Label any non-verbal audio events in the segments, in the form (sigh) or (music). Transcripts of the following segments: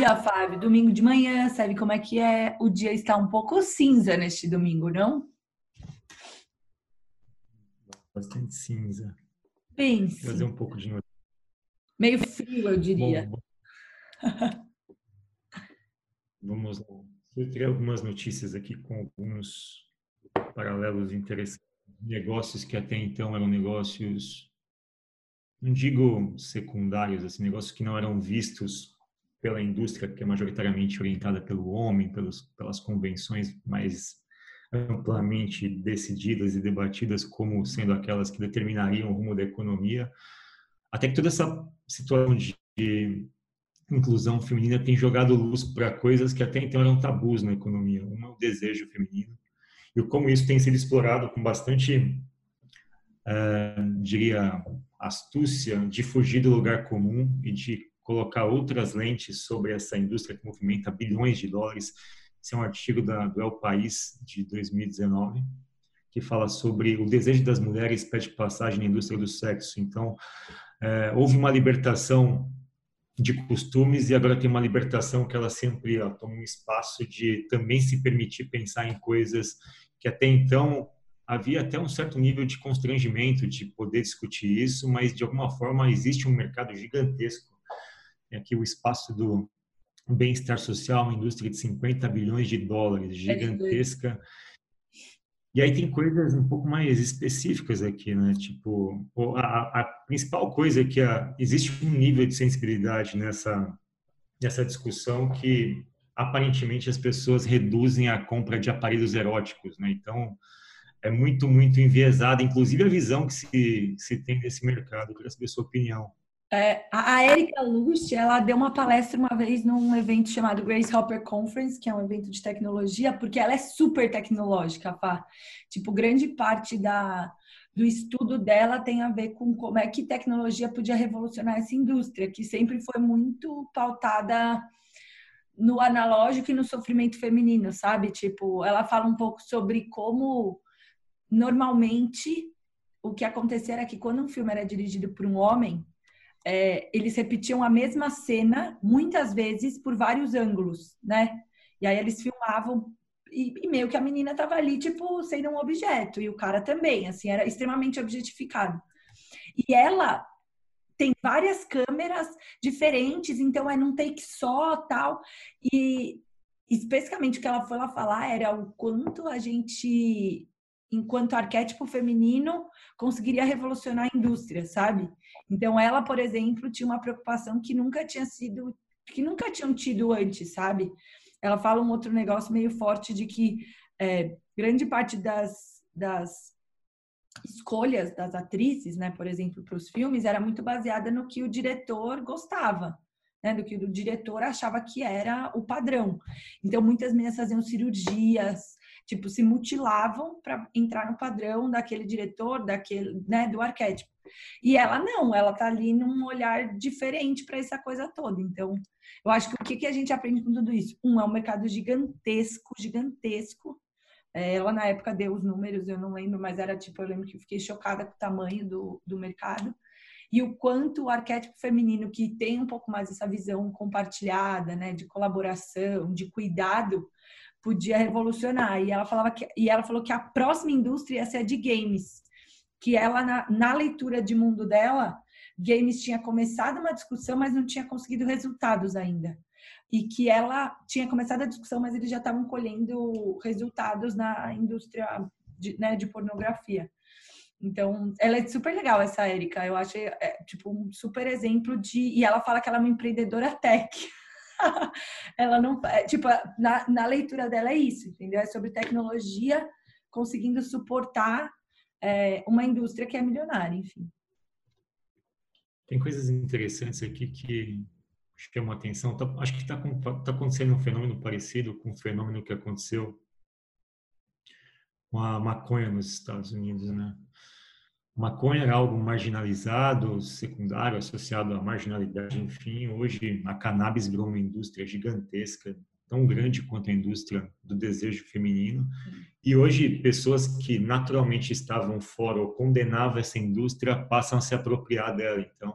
Bom dia, Fábio. Domingo de manhã, sabe como é que é? O dia está um pouco cinza neste domingo, não? Bastante cinza. Pense. Fazer um pouco de noite. Meio frio, eu diria. Bom, (laughs) vamos lá. Eu teria algumas notícias aqui com alguns paralelos interessantes. Negócios que até então eram negócios, não digo secundários, assim, negócios que não eram vistos pela indústria, que é majoritariamente orientada pelo homem, pelos, pelas convenções mais amplamente decididas e debatidas como sendo aquelas que determinariam o rumo da economia, até que toda essa situação de inclusão feminina tem jogado luz para coisas que até então eram tabus na economia. Um é o desejo feminino e como isso tem sido explorado com bastante, uh, diria, astúcia de fugir do lugar comum e de colocar outras lentes sobre essa indústria que movimenta bilhões de dólares. Esse é um artigo da, do El País de 2019 que fala sobre o desejo das mulheres pede passagem na indústria do sexo. Então, é, houve uma libertação de costumes e agora tem uma libertação que ela sempre ó, toma um espaço de também se permitir pensar em coisas que até então havia até um certo nível de constrangimento de poder discutir isso, mas de alguma forma existe um mercado gigantesco. Aqui o espaço do bem-estar social, uma indústria de 50 bilhões de dólares, gigantesca. E aí tem coisas um pouco mais específicas aqui, né? Tipo, a, a principal coisa é que a, existe um nível de sensibilidade nessa nessa discussão que aparentemente as pessoas reduzem a compra de aparelhos eróticos, né? Então é muito muito enviesada, inclusive a visão que se se tem desse mercado. Eu queria saber a sua opinião. É, a Erika Lust, ela deu uma palestra uma vez num evento chamado Grace Hopper Conference, que é um evento de tecnologia, porque ela é super tecnológica, Fá. Tipo, grande parte da, do estudo dela tem a ver com como é que tecnologia podia revolucionar essa indústria, que sempre foi muito pautada no analógico e no sofrimento feminino, sabe? Tipo, ela fala um pouco sobre como normalmente o que acontecia era que quando um filme era dirigido por um homem, é, eles repetiam a mesma cena muitas vezes por vários ângulos, né? E aí eles filmavam e, e meio que a menina tava ali, tipo, sendo um objeto, e o cara também, assim, era extremamente objetificado. E ela tem várias câmeras diferentes, então é num take só, tal. E especificamente o que ela foi lá falar era o quanto a gente enquanto arquétipo feminino, conseguiria revolucionar a indústria, sabe? Então, ela, por exemplo, tinha uma preocupação que nunca tinha sido, que nunca tinham tido antes, sabe? Ela fala um outro negócio meio forte de que é, grande parte das, das escolhas das atrizes, né, por exemplo, para os filmes, era muito baseada no que o diretor gostava. Né, do que o diretor achava que era o padrão. Então, muitas meninas faziam cirurgias, tipo, se mutilavam para entrar no padrão daquele diretor, daquele, né, do arquétipo. E ela não, ela tá ali num olhar diferente para essa coisa toda. Então, eu acho que o que, que a gente aprende com tudo isso? Um, é um mercado gigantesco, gigantesco. É, ela na época deu os números, eu não lembro, mas era tipo, eu lembro que eu fiquei chocada com o tamanho do, do mercado e o quanto o arquétipo feminino que tem um pouco mais essa visão compartilhada, né, de colaboração, de cuidado, podia revolucionar. E ela falava que e ela falou que a próxima indústria ia ser a de games, que ela na, na leitura de mundo dela, games tinha começado uma discussão, mas não tinha conseguido resultados ainda. E que ela tinha começado a discussão, mas eles já estavam colhendo resultados na indústria de, né, de pornografia. Então, ela é super legal, essa Érica. Eu achei, é, tipo, um super exemplo de. E ela fala que ela é uma empreendedora tech. (laughs) ela não. É, tipo, na, na leitura dela é isso, entendeu? É sobre tecnologia conseguindo suportar é, uma indústria que é milionária, enfim. Tem coisas interessantes aqui que chamam atenção. Tá, acho que está tá acontecendo um fenômeno parecido com o fenômeno que aconteceu com a maconha nos Estados Unidos, né? Maconha era algo marginalizado, secundário, associado à marginalidade, enfim. Hoje, a cannabis virou uma indústria gigantesca, tão grande quanto a indústria do desejo feminino. E hoje, pessoas que naturalmente estavam fora ou condenavam essa indústria passam a se apropriar dela. Então,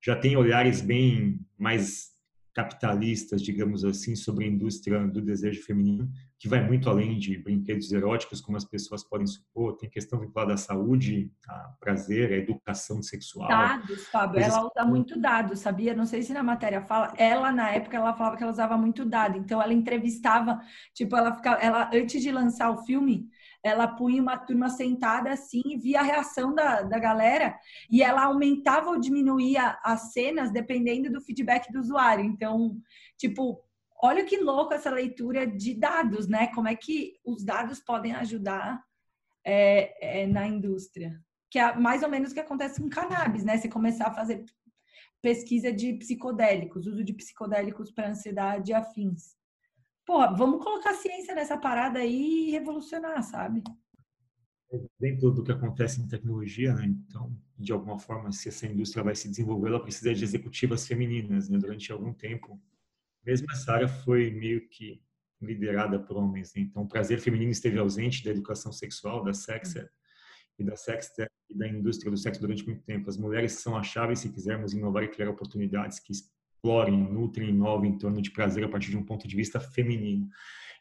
já tem olhares bem mais capitalistas, digamos assim, sobre a indústria do desejo feminino, que vai muito além de brinquedos eróticos, como as pessoas podem supor. Tem questão vinculada à saúde, a prazer, à educação sexual. Dados, Fábio. Ela usa muito dados, sabia? Não sei se na matéria fala. Ela, na época, ela falava que ela usava muito dado. Então, ela entrevistava, tipo, ela ficava, ela, antes de lançar o filme, ela punha uma turma sentada assim, via a reação da, da galera e ela aumentava ou diminuía as cenas dependendo do feedback do usuário. Então, tipo, olha que louco essa leitura de dados, né? Como é que os dados podem ajudar é, é, na indústria? Que é mais ou menos o que acontece com cannabis, né? Se começar a fazer pesquisa de psicodélicos, uso de psicodélicos para ansiedade e afins pô, vamos colocar ciência nessa parada aí e revolucionar, sabe? Dentro do que acontece em tecnologia, né? Então, de alguma forma, se essa indústria vai se desenvolver, ela precisa de executivas femininas, né? Durante algum tempo, mesmo essa área foi meio que liderada por homens. Né? Então, o prazer feminino esteve ausente da educação sexual, da sex e da e da indústria do sexo durante muito tempo. As mulheres são a chave se quisermos inovar e criar oportunidades que explorem, nutrem, inovem em torno de prazer a partir de um ponto de vista feminino.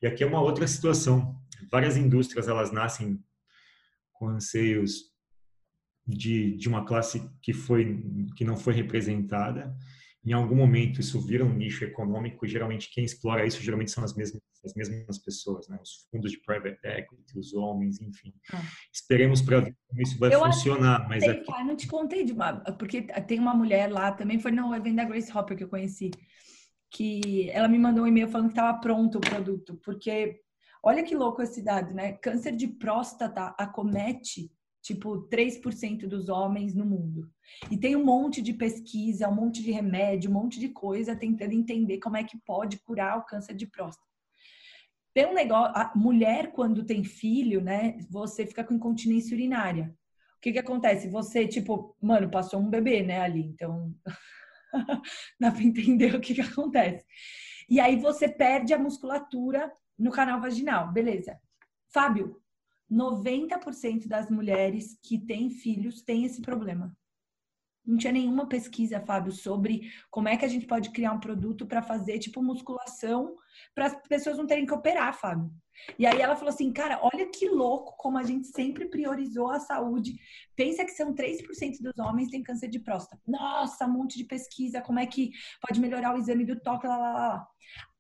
E aqui é uma outra situação. Várias indústrias elas nascem com anseios de, de uma classe que foi que não foi representada em algum momento isso vira um nicho econômico e geralmente quem explora isso geralmente são as mesmas as mesmas pessoas, né? Os fundos de private equity, os homens, enfim. Ah. Esperemos para ver como isso vai eu funcionar, mas aqui... Cara, não te contei de uma, porque tem uma mulher lá também foi no evento da Grace Hopper que eu conheci, que ela me mandou um e-mail falando que estava pronto o produto, porque olha que louco esse dado, né? Câncer de próstata acomete tipo 3% dos homens no mundo. E tem um monte de pesquisa, um monte de remédio, um monte de coisa tentando entender como é que pode curar o câncer de próstata. Tem um negócio, a mulher quando tem filho, né, você fica com incontinência urinária. O que que acontece? Você, tipo, mano, passou um bebê, né, ali, então (laughs) dá para entender o que que acontece. E aí você perde a musculatura no canal vaginal, beleza. Fábio, 90% das mulheres que têm filhos têm esse problema. Não tinha nenhuma pesquisa, Fábio, sobre como é que a gente pode criar um produto para fazer tipo musculação para as pessoas não terem que operar, Fábio. E aí ela falou assim, cara, olha que louco como a gente sempre priorizou a saúde. Pensa que são 3% dos homens têm câncer de próstata. Nossa, um monte de pesquisa, como é que pode melhorar o exame do toque, lá, lá, lá.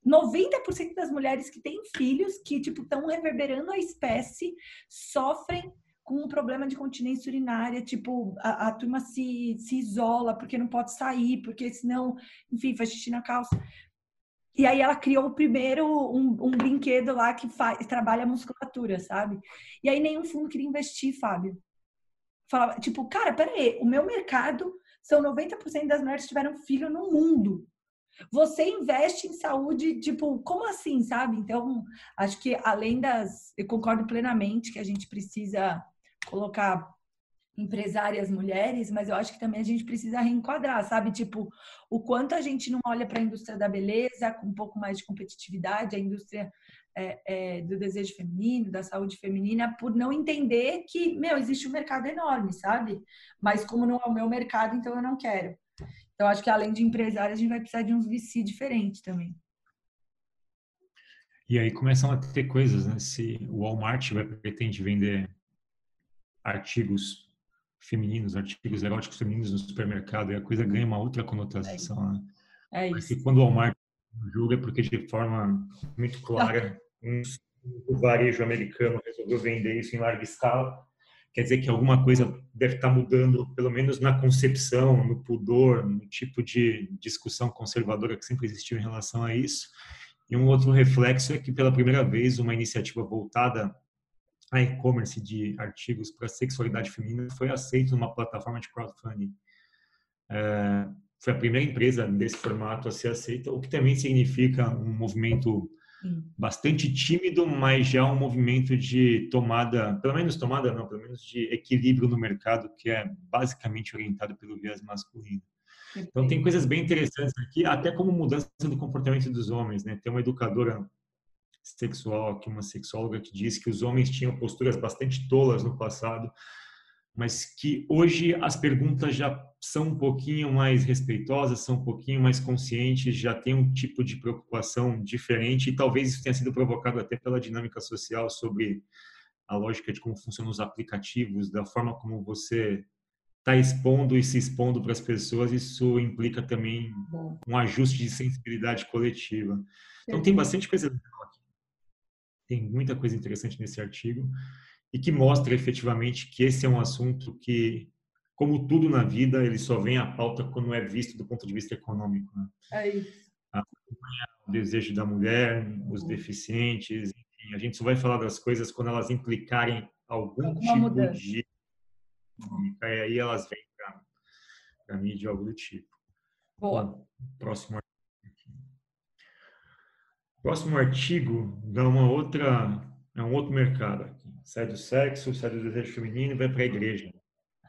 90% das mulheres que têm filhos que tipo estão reverberando a espécie sofrem com um problema de continência urinária, tipo, a, a, turma se, se isola porque não pode sair, porque senão, enfim, faz xixi na calça. E aí ela criou o primeiro, um, um brinquedo lá que faz, trabalha a musculatura, sabe? E aí nenhum fundo queria investir, Fábio. Falava, tipo, cara, peraí, o meu mercado são 90% das mulheres que tiveram filho no mundo. Você investe em saúde, tipo, como assim, sabe? Então, acho que além das. Eu concordo plenamente que a gente precisa colocar empresárias mulheres, mas eu acho que também a gente precisa reenquadrar, sabe? Tipo, o quanto a gente não olha para a indústria da beleza com um pouco mais de competitividade, a indústria é, é, do desejo feminino, da saúde feminina, por não entender que, meu, existe um mercado enorme, sabe? Mas como não é o meu mercado, então eu não quero. Então, acho que além de empresários, a gente vai precisar de uns VC diferentes também. E aí começam a ter coisas, né? Se o Walmart vai, pretende vender artigos femininos, artigos eróticos femininos no supermercado, e a coisa ganha uma outra conotação. É, né? é isso. Porque quando o Walmart julga, é porque de forma muito clara, (laughs) um, o varejo americano resolveu vender isso em larga escala. Quer dizer que alguma coisa deve estar mudando, pelo menos na concepção, no pudor, no tipo de discussão conservadora que sempre existiu em relação a isso. E um outro reflexo é que, pela primeira vez, uma iniciativa voltada a e-commerce de artigos para sexualidade feminina foi aceito numa plataforma de crowdfunding. É, foi a primeira empresa desse formato a ser aceita, o que também significa um movimento bastante tímido, mas já um movimento de tomada, pelo menos tomada não, pelo menos de equilíbrio no mercado, que é basicamente orientado pelo viés masculino. Então tem coisas bem interessantes aqui, até como mudança do comportamento dos homens, né? Tem uma educadora sexual aqui, uma sexóloga que diz que os homens tinham posturas bastante tolas no passado, mas que hoje as perguntas já são um pouquinho mais respeitosas, são um pouquinho mais conscientes, já tem um tipo de preocupação diferente e talvez isso tenha sido provocado até pela dinâmica social sobre a lógica de como funcionam os aplicativos, da forma como você está expondo e se expondo para as pessoas, isso implica também um ajuste de sensibilidade coletiva. Então tem bastante coisa legal aqui. Tem muita coisa interessante nesse artigo e que mostra efetivamente que esse é um assunto que, como tudo na vida, ele só vem à pauta quando é visto do ponto de vista econômico. Né? É isso. O desejo da mulher, os deficientes, enfim, a gente só vai falar das coisas quando elas implicarem algum Alguma tipo mudança. de e aí elas vêm para mim de algo do tipo. Boa. Próximo artigo. Próximo artigo dá uma outra, é um outro mercado aqui. Sai do sexo, sai do desejo feminino e vai para a igreja.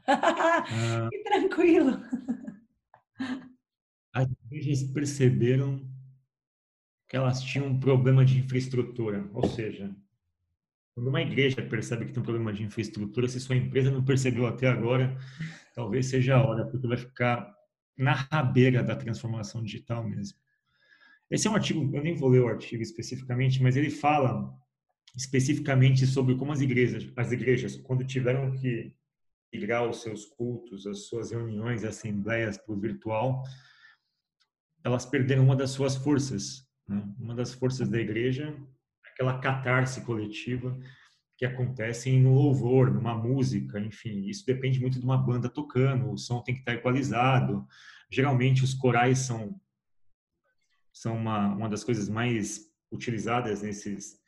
ah, (laughs) que tranquilo. (laughs) As igrejas perceberam que elas tinham um problema de infraestrutura, ou seja, quando uma igreja percebe que tem um problema de infraestrutura, se sua empresa não percebeu até agora, talvez seja a hora, porque vai ficar na rabeira da transformação digital mesmo. Esse é um artigo, eu nem vou ler o artigo especificamente, mas ele fala especificamente sobre como as igrejas, as igrejas, quando tiveram que migrar os seus cultos, as suas reuniões, assembleias para o virtual, elas perderam uma das suas forças. Né? Uma das forças da igreja aquela catarse coletiva que acontece no louvor, numa música, enfim, isso depende muito de uma banda tocando, o som tem que estar equalizado. Geralmente os corais são são uma, uma das coisas mais utilizadas nesses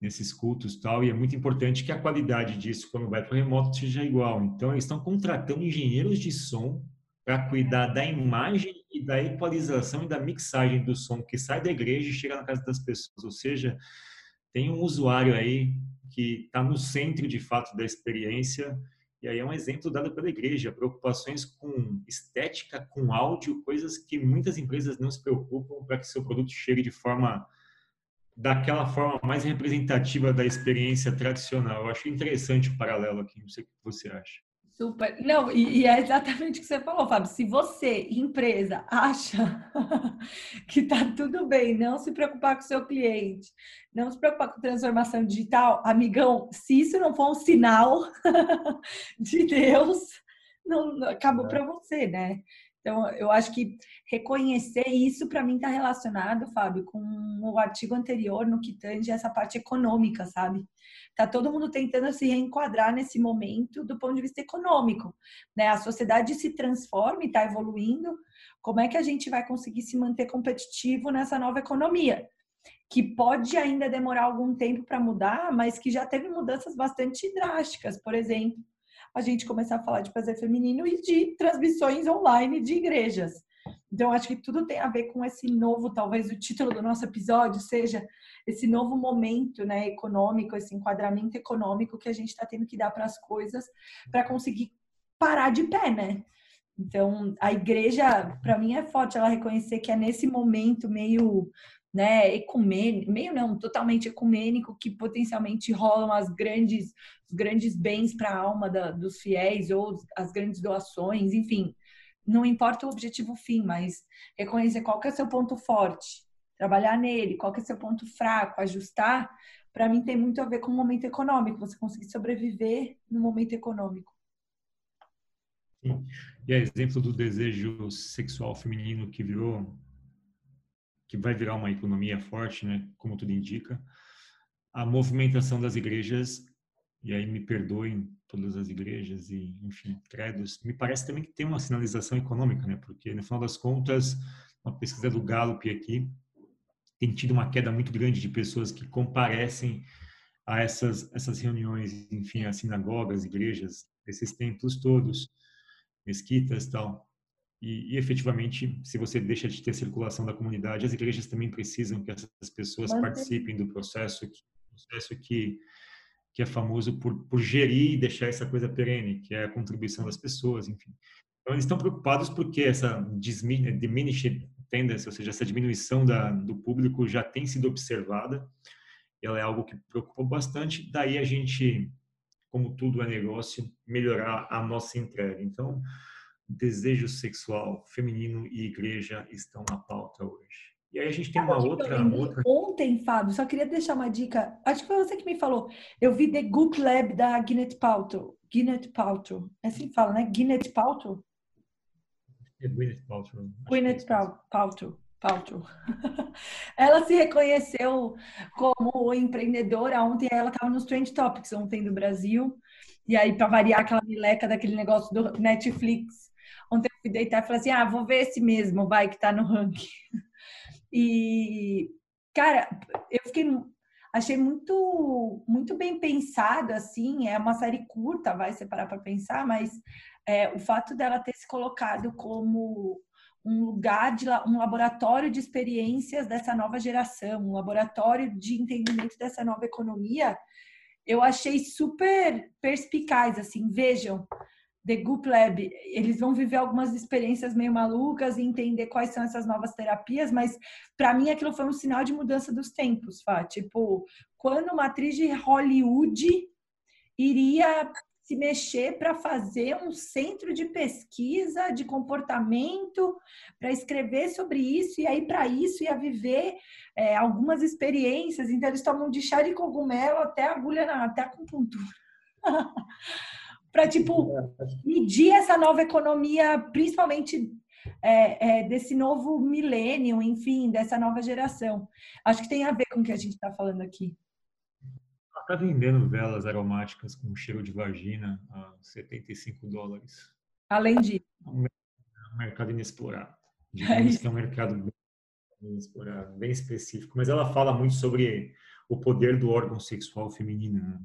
nesses cultos tal e é muito importante que a qualidade disso quando vai para o remoto seja igual. Então eles estão contratando engenheiros de som para cuidar da imagem e da equalização e da mixagem do som que sai da igreja e chega na casa das pessoas. Ou seja, tem um usuário aí que está no centro de fato da experiência e aí é um exemplo dado pela igreja, preocupações com estética, com áudio, coisas que muitas empresas não se preocupam para que seu produto chegue de forma daquela forma mais representativa da experiência tradicional. Eu acho interessante o paralelo aqui, não sei o que você acha. Super. Não, e, e, é exatamente o que você falou, Fábio. Se você, empresa, acha (laughs) que tá tudo bem, não se preocupar com o seu cliente, não se preocupar com transformação digital, amigão, se isso não for um sinal (laughs) de Deus, não, não acabou é. para você, né? Então, eu acho que reconhecer isso, para mim, está relacionado, Fábio, com o artigo anterior no que tange essa parte econômica, sabe? Tá todo mundo tentando se reenquadrar nesse momento do ponto de vista econômico, né? A sociedade se transforma e está evoluindo. Como é que a gente vai conseguir se manter competitivo nessa nova economia? Que pode ainda demorar algum tempo para mudar, mas que já teve mudanças bastante drásticas. Por exemplo, a gente começar a falar de prazer feminino e de transmissões online de igrejas. Então, acho que tudo tem a ver com esse novo, talvez o título do nosso episódio seja esse novo momento né, econômico, esse enquadramento econômico que a gente está tendo que dar para as coisas para conseguir parar de pé, né? Então, a igreja, para mim, é forte ela reconhecer que é nesse momento meio né, ecumênico, meio não, totalmente ecumênico, que potencialmente rolam as grandes, os grandes bens para a alma da, dos fiéis ou as grandes doações, enfim, não importa o objetivo fim, mas reconhecer qual que é o seu ponto forte, trabalhar nele, qual que é o seu ponto fraco, ajustar, para mim tem muito a ver com o momento econômico, você conseguir sobreviver no momento econômico. E é exemplo do desejo sexual feminino que virou que vai virar uma economia forte, né, como tudo indica. A movimentação das igrejas, e aí me perdoem todas as igrejas e, enfim, credos, me parece também que tem uma sinalização econômica, né, porque no final das contas, uma pesquisa do Gallup aqui tem tido uma queda muito grande de pessoas que comparecem a essas essas reuniões, enfim, as sinagogas, igrejas, esses templos todos, mesquitas, tal. E, e, efetivamente, se você deixa de ter circulação da comunidade, as igrejas também precisam que essas pessoas participem do processo, que, processo que, que é famoso por, por gerir e deixar essa coisa perene, que é a contribuição das pessoas, enfim. Então, eles estão preocupados porque essa diminished tendency, ou seja, essa diminuição da, do público já tem sido observada. Ela é algo que preocupa bastante. Daí a gente, como tudo é negócio, melhorar a nossa entrega. Então, desejo sexual feminino e igreja estão na pauta hoje. E aí a gente tem uma outra, outra. Ontem, Fábio, só queria deixar uma dica. Acho que foi você que me falou. Eu vi The Goop Lab da Gwyneth Paltrow. Gwyneth Paltrow. É assim que fala, né? Gwyneth Paltrow? É Gwyneth Paltrow. Gwyneth Paltrow. Paltrow. (laughs) ela se reconheceu como empreendedora ontem. Ela estava nos Trend Topics ontem do Brasil. E aí, para variar aquela mileca daquele negócio do Netflix, ontem eu fui deitar e falei assim: ah, vou ver esse mesmo, vai, que tá no ranking. (laughs) E, cara, eu fiquei achei muito muito bem pensado assim é uma série curta vai separar para pensar mas é, o fato dela ter se colocado como um lugar de um laboratório de experiências dessa nova geração, um laboratório de entendimento dessa nova economia, eu achei super perspicaz, assim, vejam, The Goop Lab, eles vão viver algumas experiências meio malucas e entender quais são essas novas terapias, mas para mim aquilo foi um sinal de mudança dos tempos, Fá. Tipo, quando uma atriz de Hollywood iria se mexer para fazer um centro de pesquisa de comportamento, para escrever sobre isso, e aí para isso ia viver é, algumas experiências. Então, eles tomam de chá de cogumelo até agulha na até acupuntura. (laughs) para, tipo, medir essa nova economia, principalmente é, é, desse novo milênio, enfim, dessa nova geração. Acho que tem a ver com o que a gente está falando aqui está vendendo velas aromáticas com cheiro de vagina a 75 dólares. Além de. É um mercado inexplorado. (laughs) Digamos é que é um mercado bem inexplorado, bem específico. Mas ela fala muito sobre o poder do órgão sexual feminino. Né?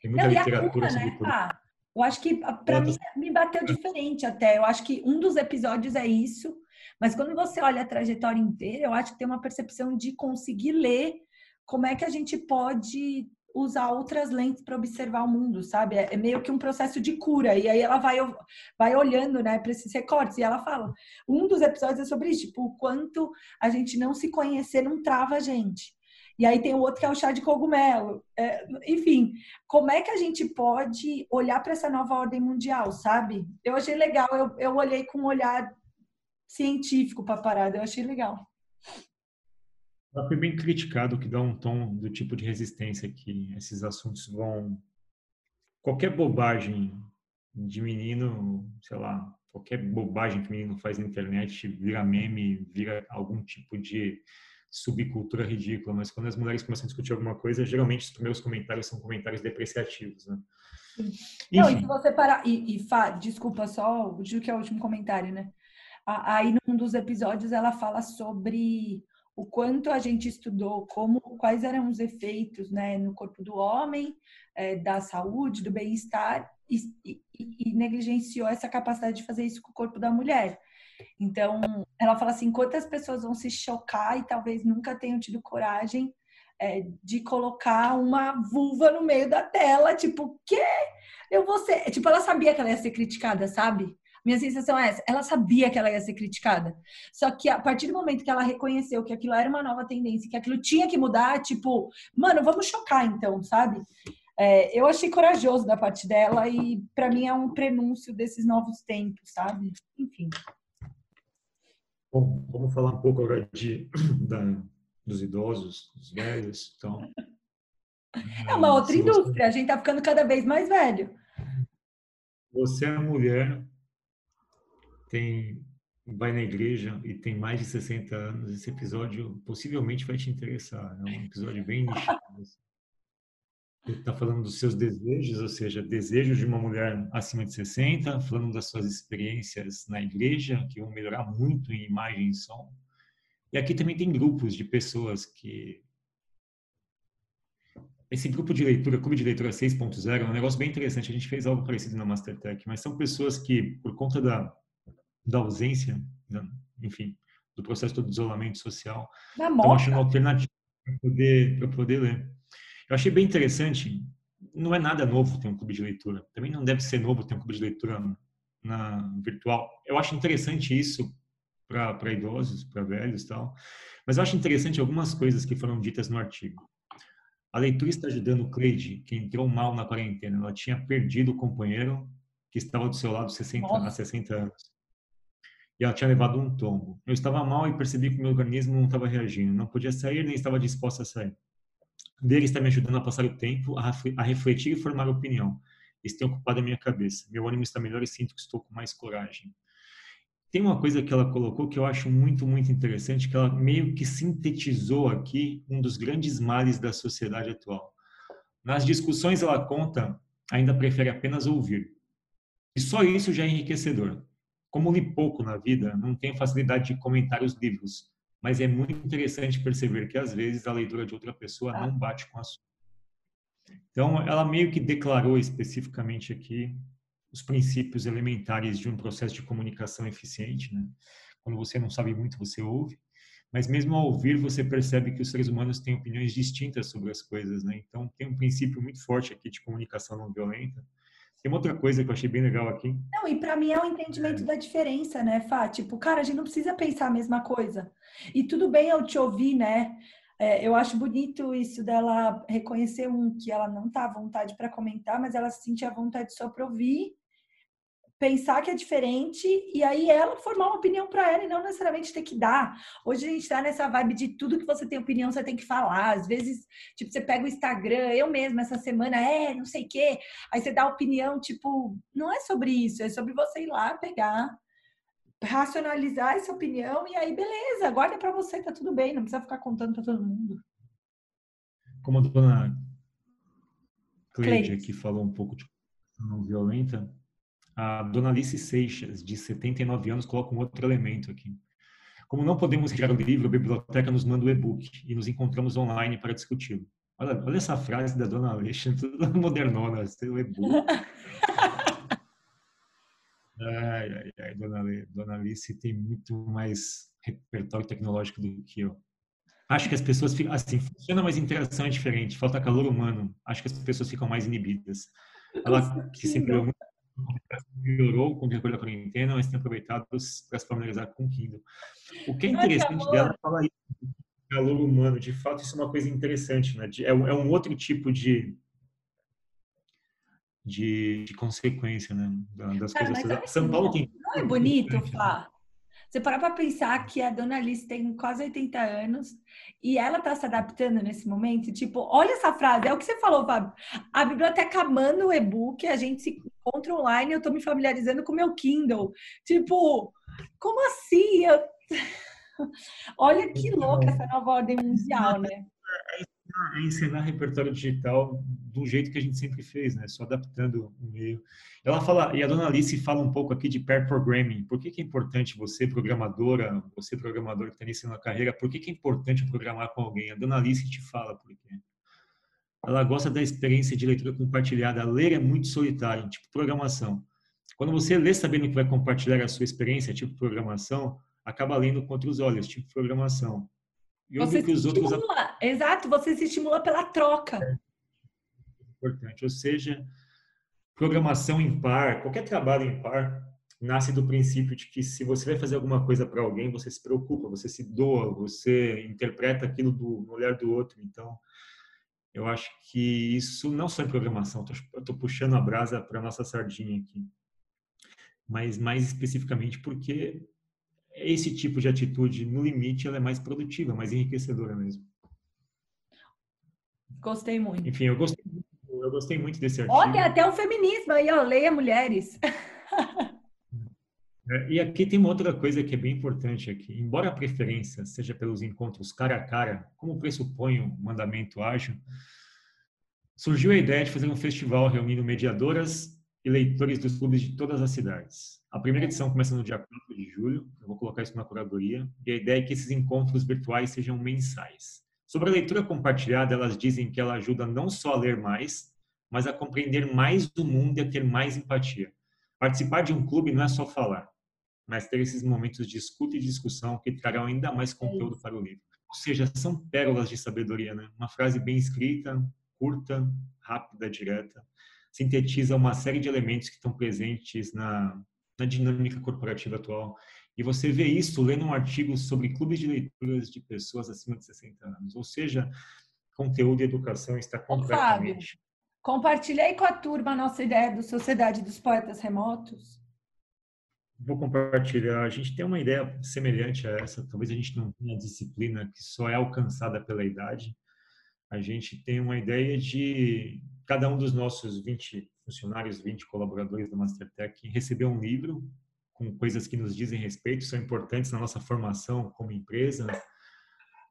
Tem muita Não, literatura cura, sobre né? Ah, eu acho que para mim me bateu diferente até. Eu acho que um dos episódios é isso, mas quando você olha a trajetória inteira, eu acho que tem uma percepção de conseguir ler como é que a gente pode usar outras lentes para observar o mundo, sabe? É, é meio que um processo de cura. E aí ela vai, vai olhando, né, para esses recortes. E ela fala: um dos episódios é sobre isso, tipo, o quanto a gente não se conhecer não trava a gente. E aí tem o outro que é o chá de cogumelo. É, enfim, como é que a gente pode olhar para essa nova ordem mundial, sabe? Eu achei legal, eu, eu olhei com um olhar científico para a parada, eu achei legal. Ela foi bem criticado, que dá um tom do tipo de resistência que esses assuntos vão. Qualquer bobagem de menino, sei lá, qualquer bobagem que menino faz na internet vira meme, vira algum tipo de subcultura ridícula, mas quando as mulheres começam a discutir alguma coisa, geralmente os primeiros comentários são comentários depreciativos, né? Não, e se você parar, e, e fa, desculpa só, o que é o último comentário, né? Aí num dos episódios ela fala sobre o quanto a gente estudou como quais eram os efeitos né, no corpo do homem, é, da saúde, do bem-estar, e, e, e, negligenciou essa capacidade de fazer isso com o corpo da mulher. Então, ela fala assim: quantas pessoas vão se chocar e talvez nunca tenham tido coragem é, de colocar uma vulva no meio da tela, tipo, que eu vou ser. Tipo, ela sabia que ela ia ser criticada, sabe? Minha sensação é essa. Ela sabia que ela ia ser criticada. Só que a partir do momento que ela reconheceu que aquilo era uma nova tendência, que aquilo tinha que mudar, tipo, mano, vamos chocar então, sabe? É, eu achei corajoso da parte dela e para mim é um prenúncio desses novos tempos, sabe? Enfim. Bom, vamos falar um pouco agora de, (clears throat) da, dos idosos, dos velhos, então. É uma outra indústria, a gente tá ficando cada vez mais velho. Você é mulher, tem vai na igreja e tem mais de 60 anos, esse episódio possivelmente vai te interessar. É um episódio bem nichado. Ele está falando dos seus desejos, ou seja, desejos de uma mulher acima de 60, falando das suas experiências na igreja, que vão melhorar muito em imagem e som. E aqui também tem grupos de pessoas que. Esse grupo de leitura, Clube de Leitura 6.0, é um negócio bem interessante. A gente fez algo parecido na Mastertech, mas são pessoas que, por conta da da ausência, né? enfim, do processo todo de isolamento social. Estão achando uma alternativa para poder, poder ler. Eu achei bem interessante, não é nada novo ter um clube de leitura. Também não deve ser novo ter um clube de leitura na virtual. Eu acho interessante isso para idosos, para velhos e tal. Mas eu acho interessante algumas coisas que foram ditas no artigo. A leitura está ajudando Cleide, que entrou mal na quarentena. Ela tinha perdido o companheiro que estava do seu lado 60, há 60 anos. E ela tinha levado um tombo. Eu estava mal e percebi que meu organismo não estava reagindo. Não podia sair, nem estava disposta a sair. Dele está me ajudando a passar o tempo, a refletir e formar opinião. Isso tem ocupado a minha cabeça. Meu ânimo está melhor e sinto que estou com mais coragem. Tem uma coisa que ela colocou que eu acho muito, muito interessante, que ela meio que sintetizou aqui um dos grandes males da sociedade atual. Nas discussões, ela conta, ainda prefere apenas ouvir. E só isso já é enriquecedor. Como li pouco na vida, não tenho facilidade de comentar os livros, mas é muito interessante perceber que às vezes a leitura de outra pessoa não bate com a sua. Então, ela meio que declarou especificamente aqui os princípios elementares de um processo de comunicação eficiente. Né? Quando você não sabe muito, você ouve, mas mesmo ao ouvir, você percebe que os seres humanos têm opiniões distintas sobre as coisas. Né? Então, tem um princípio muito forte aqui de comunicação não violenta. Tem uma outra coisa que eu achei bem legal aqui. Não, e para mim é o um entendimento é. da diferença, né, Fá? Tipo, cara, a gente não precisa pensar a mesma coisa. E tudo bem eu te ouvir, né? É, eu acho bonito isso dela reconhecer um que ela não tá à vontade para comentar, mas ela se sentir à vontade só para ouvir pensar que é diferente e aí ela formar uma opinião para ela e não necessariamente ter que dar. Hoje a gente está nessa vibe de tudo que você tem opinião, você tem que falar. Às vezes, tipo, você pega o Instagram, eu mesma essa semana, é, não sei o quê, aí você dá opinião, tipo, não é sobre isso, é sobre você ir lá pegar, racionalizar essa opinião e aí beleza, guarda para você, tá tudo bem, não precisa ficar contando para todo mundo. Como a dona Cleide aqui falou um pouco de não violenta, a dona Alice Seixas, de 79 anos, coloca um outro elemento aqui. Como não podemos retirar o livro, a biblioteca nos manda o e-book e nos encontramos online para discuti-lo. Olha, olha essa frase da dona Alice, (laughs) toda modernona, o e-book. (laughs) Ai, ai, ai, dona, dona Alice tem muito mais repertório tecnológico do que eu. Acho que as pessoas ficam assim, funciona, mas interação é diferente, falta calor humano. Acho que as pessoas ficam mais inibidas. Ela que sempre muito melhorou com o decorrer da quarentena, mas tem aproveitado para se familiarizar com o Kindle. O que é interessante dela falar isso, calor humano. De fato, isso é uma coisa interessante, né? É um, é um outro tipo de, de, de consequência, né? Das Cara, coisas. Assim, São Paulo tem. Não é bonito, Fá? Você parar para pensar que a dona Alice tem quase 80 anos e ela está se adaptando nesse momento. Tipo, olha essa frase, é o que você falou, Fábio. A biblioteca manda o e-book, a gente se encontra online, eu estou me familiarizando com o meu Kindle. Tipo, como assim? Eu... (laughs) olha que louca essa nova ordem mundial, né? É ensinar repertório digital do jeito que a gente sempre fez, né? Só adaptando o meio. Ela fala, e a dona Alice fala um pouco aqui de pair programming. Por que, que é importante você, programadora, você, programador que está iniciando a carreira, por que, que é importante programar com alguém? A dona Alice te fala por quê. Ela gosta da experiência de leitura compartilhada. Ler é muito solitário, tipo programação. Quando você lê sabendo que vai compartilhar a sua experiência, tipo programação, acaba lendo com outros olhos, tipo programação. E você que os outros... Estimula. Exato, você se estimula pela troca. É importante. Ou seja, programação em par, qualquer trabalho em par, nasce do princípio de que se você vai fazer alguma coisa para alguém, você se preocupa, você se doa, você interpreta aquilo do, no olhar do outro. Então, eu acho que isso não só em programação, eu estou puxando a brasa para nossa sardinha aqui, mas mais especificamente porque esse tipo de atitude, no limite, ela é mais produtiva, mais enriquecedora mesmo. Gostei muito. Enfim, eu gostei, eu gostei muito desse artigo. Olha, até o feminismo aí, ó, leia mulheres. (laughs) É, e aqui tem uma outra coisa que é bem importante aqui. Embora a preferência seja pelos encontros cara a cara, como pressupõe o mandamento ágil, surgiu a ideia de fazer um festival reunindo mediadoras e leitores dos clubes de todas as cidades. A primeira edição começa no dia 4 de julho, eu vou colocar isso na curadoria, e a ideia é que esses encontros virtuais sejam mensais. Sobre a leitura compartilhada, elas dizem que ela ajuda não só a ler mais, mas a compreender mais do mundo e a ter mais empatia. Participar de um clube não é só falar, mas ter esses momentos de escuta e discussão que trarão ainda mais conteúdo para o livro. Ou seja, são pérolas de sabedoria, né? Uma frase bem escrita, curta, rápida, direta, sintetiza uma série de elementos que estão presentes na, na dinâmica corporativa atual. E você vê isso lendo um artigo sobre clubes de leituras de pessoas acima de 60 anos. Ou seja, conteúdo e educação está completamente... Fábio, compartilha aí com a turma a nossa ideia do Sociedade dos Poetas Remotos vou compartilhar. A gente tem uma ideia semelhante a essa. Talvez a gente não tenha disciplina que só é alcançada pela idade. A gente tem uma ideia de cada um dos nossos 20 funcionários, 20 colaboradores da Mastertech receber um livro com coisas que nos dizem respeito, são importantes na nossa formação como empresa,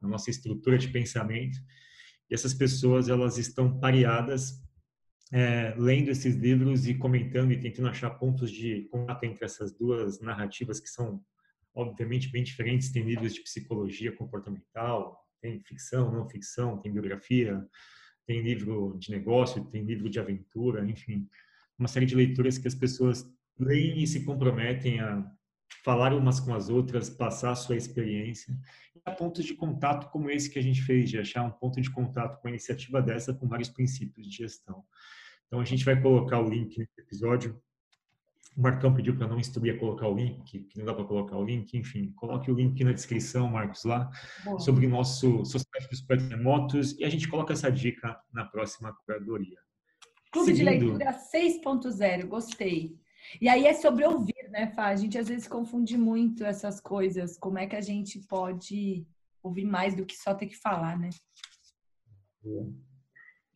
na nossa estrutura de pensamento. E essas pessoas, elas estão pareadas é, lendo esses livros e comentando e tentando achar pontos de contato entre essas duas narrativas que são obviamente bem diferentes. Tem livros de psicologia comportamental, tem ficção, não ficção, tem biografia, tem livro de negócio, tem livro de aventura, enfim, uma série de leituras que as pessoas leem e se comprometem a falar umas com as outras, passar a sua experiência. E há pontos de contato como esse que a gente fez, de achar um ponto de contato com a iniciativa dessa com vários princípios de gestão. Então a gente vai colocar o link nesse episódio. O Marcão pediu para não instruir a colocar o link, que não dá para colocar o link, enfim, coloque o link na descrição, Marcos, lá, Boa. sobre o nosso Sociedade dos Projetos Remotos e a gente coloca essa dica na próxima curadoria. Clube Seguindo... de Leitura 6.0, gostei. E aí é sobre ouvir, né, Fá? A gente às vezes confunde muito essas coisas. Como é que a gente pode ouvir mais do que só ter que falar, né?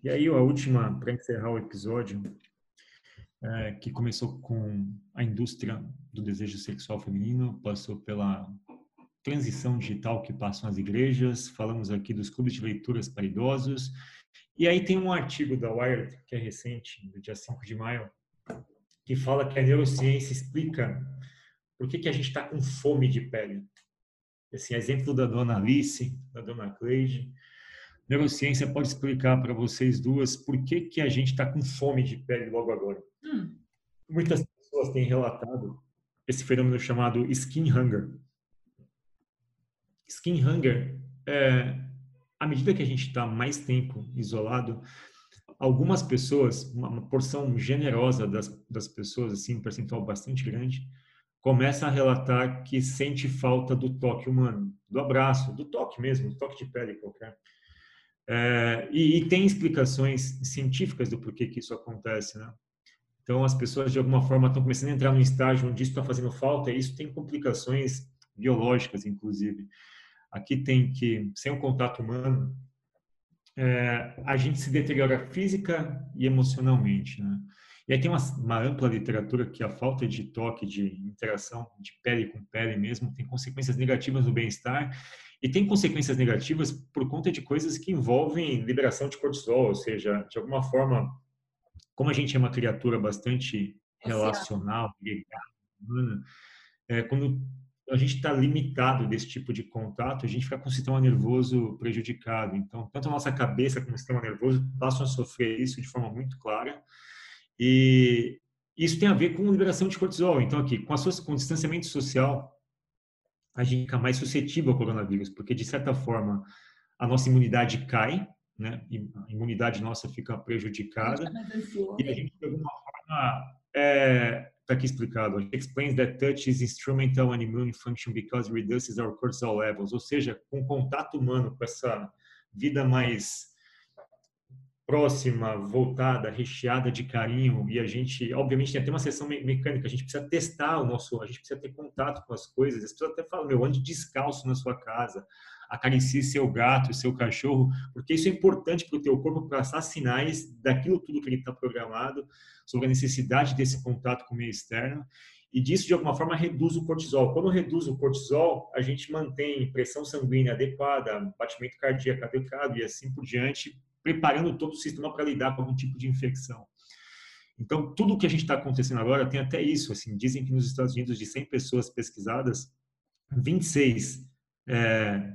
E aí, a última, para encerrar o episódio, é, que começou com a indústria do desejo sexual feminino, passou pela transição digital que passam as igrejas, falamos aqui dos clubes de leituras para idosos, e aí tem um artigo da Wired, que é recente, do dia 5 de maio, que fala que a neurociência explica por que, que a gente está com fome de pele. Assim, exemplo da dona Alice, da dona Cleide, neurociência pode explicar para vocês duas por que, que a gente está com fome de pele logo agora. Hum. Muitas pessoas têm relatado esse fenômeno chamado skin hunger. Skin hunger é, à medida que a gente está mais tempo isolado, algumas pessoas, uma porção generosa das, das pessoas, assim, um percentual bastante grande, começa a relatar que sente falta do toque humano, do abraço, do toque mesmo, do toque de pele qualquer. É, e, e, tem explicações científicas do porquê que isso acontece, né? Então, as pessoas, de alguma forma, estão começando a entrar num estágio onde isso está fazendo falta e isso tem complicações biológicas, inclusive. Aqui tem que, sem o contato humano, é, a gente se deteriora física e emocionalmente, né? E aí tem uma, uma, ampla literatura que a falta de toque, de interação de pele com pele mesmo, tem consequências negativas no bem-estar e tem consequências negativas por conta de coisas que envolvem liberação de cortisol, ou seja, de alguma forma, como a gente é uma criatura bastante relacional, humana, é, quando a gente está limitado desse tipo de contato, a gente fica com o sistema nervoso prejudicado. Então, tanto a nossa cabeça como o sistema nervoso passam a sofrer isso de forma muito clara. E isso tem a ver com liberação de cortisol. Então, aqui, com, a, com o distanciamento social, a gente fica mais suscetível ao coronavírus, porque de certa forma a nossa imunidade cai, né? A imunidade nossa fica prejudicada e a gente de alguma forma é, está aqui explicado. Explains that touch is instrumental in immune function because it reduces our cortisol levels, ou seja, com contato humano, com essa vida mais próxima, voltada, recheada de carinho e a gente, obviamente, tem até uma sessão mecânica, a gente precisa testar o nosso, a gente precisa ter contato com as coisas, as pessoas até falam, meu, ande descalço na sua casa, acaricie seu gato, seu cachorro, porque isso é importante para o teu corpo passar sinais daquilo tudo que ele está programado, sobre a necessidade desse contato com o meio externo, e disso, de alguma forma, reduz o cortisol. Quando reduz o cortisol, a gente mantém pressão sanguínea adequada, batimento cardíaco adequado e assim por diante, preparando todo o sistema para lidar com algum tipo de infecção. Então, tudo o que a gente está acontecendo agora tem até isso. Assim, dizem que nos Estados Unidos, de 100 pessoas pesquisadas, 26 é,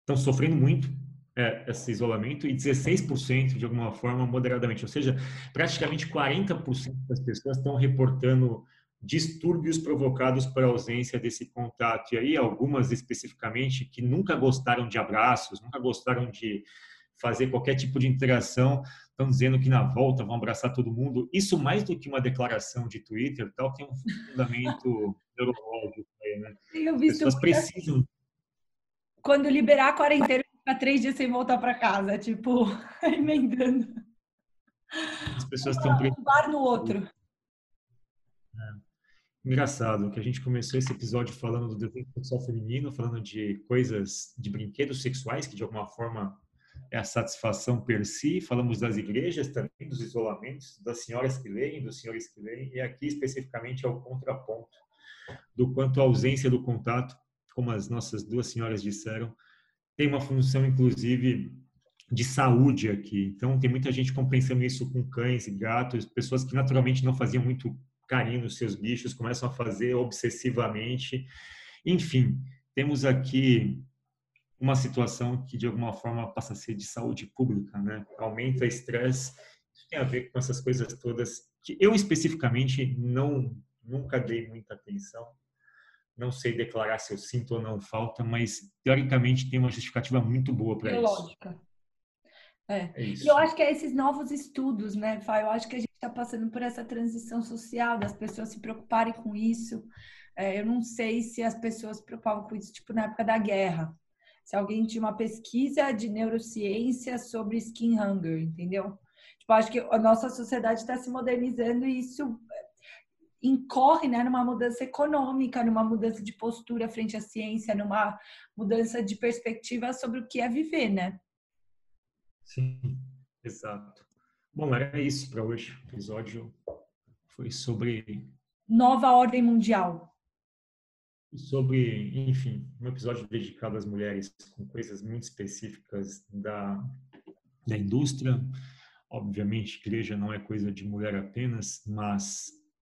estão sofrendo muito é, esse isolamento e 16% de alguma forma moderadamente. Ou seja, praticamente 40% das pessoas estão reportando distúrbios provocados por ausência desse contato. E aí, algumas especificamente que nunca gostaram de abraços, nunca gostaram de fazer qualquer tipo de interação, estão dizendo que na volta vão abraçar todo mundo. Isso mais do que uma declaração de Twitter, tal, tem um fundamento (laughs) neurológico aí, né? As pessoas precisam. Quando liberar a quarentena, ficar três dias sem voltar para casa, tipo, (laughs) emendando. As pessoas estão um bar no outro. É. Engraçado que a gente começou esse episódio falando do desenho sexual feminino, falando de coisas, de brinquedos sexuais que de alguma forma é a satisfação per si. Falamos das igrejas também, dos isolamentos, das senhoras que leem, dos senhores que leem, e aqui especificamente é o contraponto do quanto a ausência do contato, como as nossas duas senhoras disseram, tem uma função inclusive de saúde aqui. Então tem muita gente compensando isso com cães e gatos, pessoas que naturalmente não faziam muito carinho nos seus bichos, começam a fazer obsessivamente. Enfim, temos aqui uma situação que de alguma forma passa a ser de saúde pública, né? Aumenta o estresse, isso tem a ver com essas coisas todas que eu especificamente não nunca dei muita atenção. Não sei declarar se eu sinto ou não falta, mas teoricamente tem uma justificativa muito boa para isso. Lógica. É. é e eu acho que é esses novos estudos, né, Fá? Eu acho que a gente está passando por essa transição social, das pessoas se preocuparem com isso. É, eu não sei se as pessoas se preocupavam com isso, tipo, na época da guerra se alguém tinha uma pesquisa de neurociência sobre skin hunger, entendeu? Tipo, acho que a nossa sociedade está se modernizando e isso eh, incorre né, numa mudança econômica, numa mudança de postura frente à ciência, numa mudança de perspectiva sobre o que é viver, né? Sim, exato. Bom, era isso para hoje. O episódio foi sobre nova ordem mundial sobre, enfim, um episódio dedicado às mulheres com coisas muito específicas da, da indústria. Obviamente, igreja não é coisa de mulher apenas, mas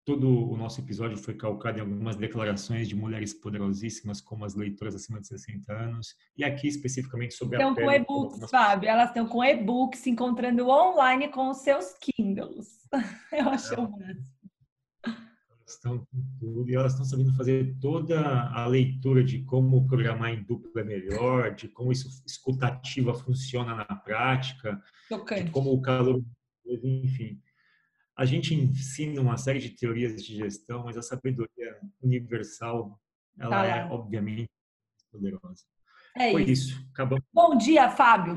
todo o nosso episódio foi calcado em algumas declarações de mulheres poderosíssimas, como as leitoras acima de 60 anos, e aqui especificamente sobre estão a Estão com e-books, algumas... Fábio, elas estão com e-books, se encontrando online com os seus Kindles. (laughs) Eu acho é. o máximo estão com tudo e elas estão sabendo fazer toda a leitura de como programar em dupla é melhor, de como isso escutativa funciona na prática, de como o calor, enfim. A gente ensina uma série de teorias de gestão, mas a sabedoria universal, ela tá é obviamente poderosa. É Foi isso. isso. Acabamos. Bom dia, Fábio.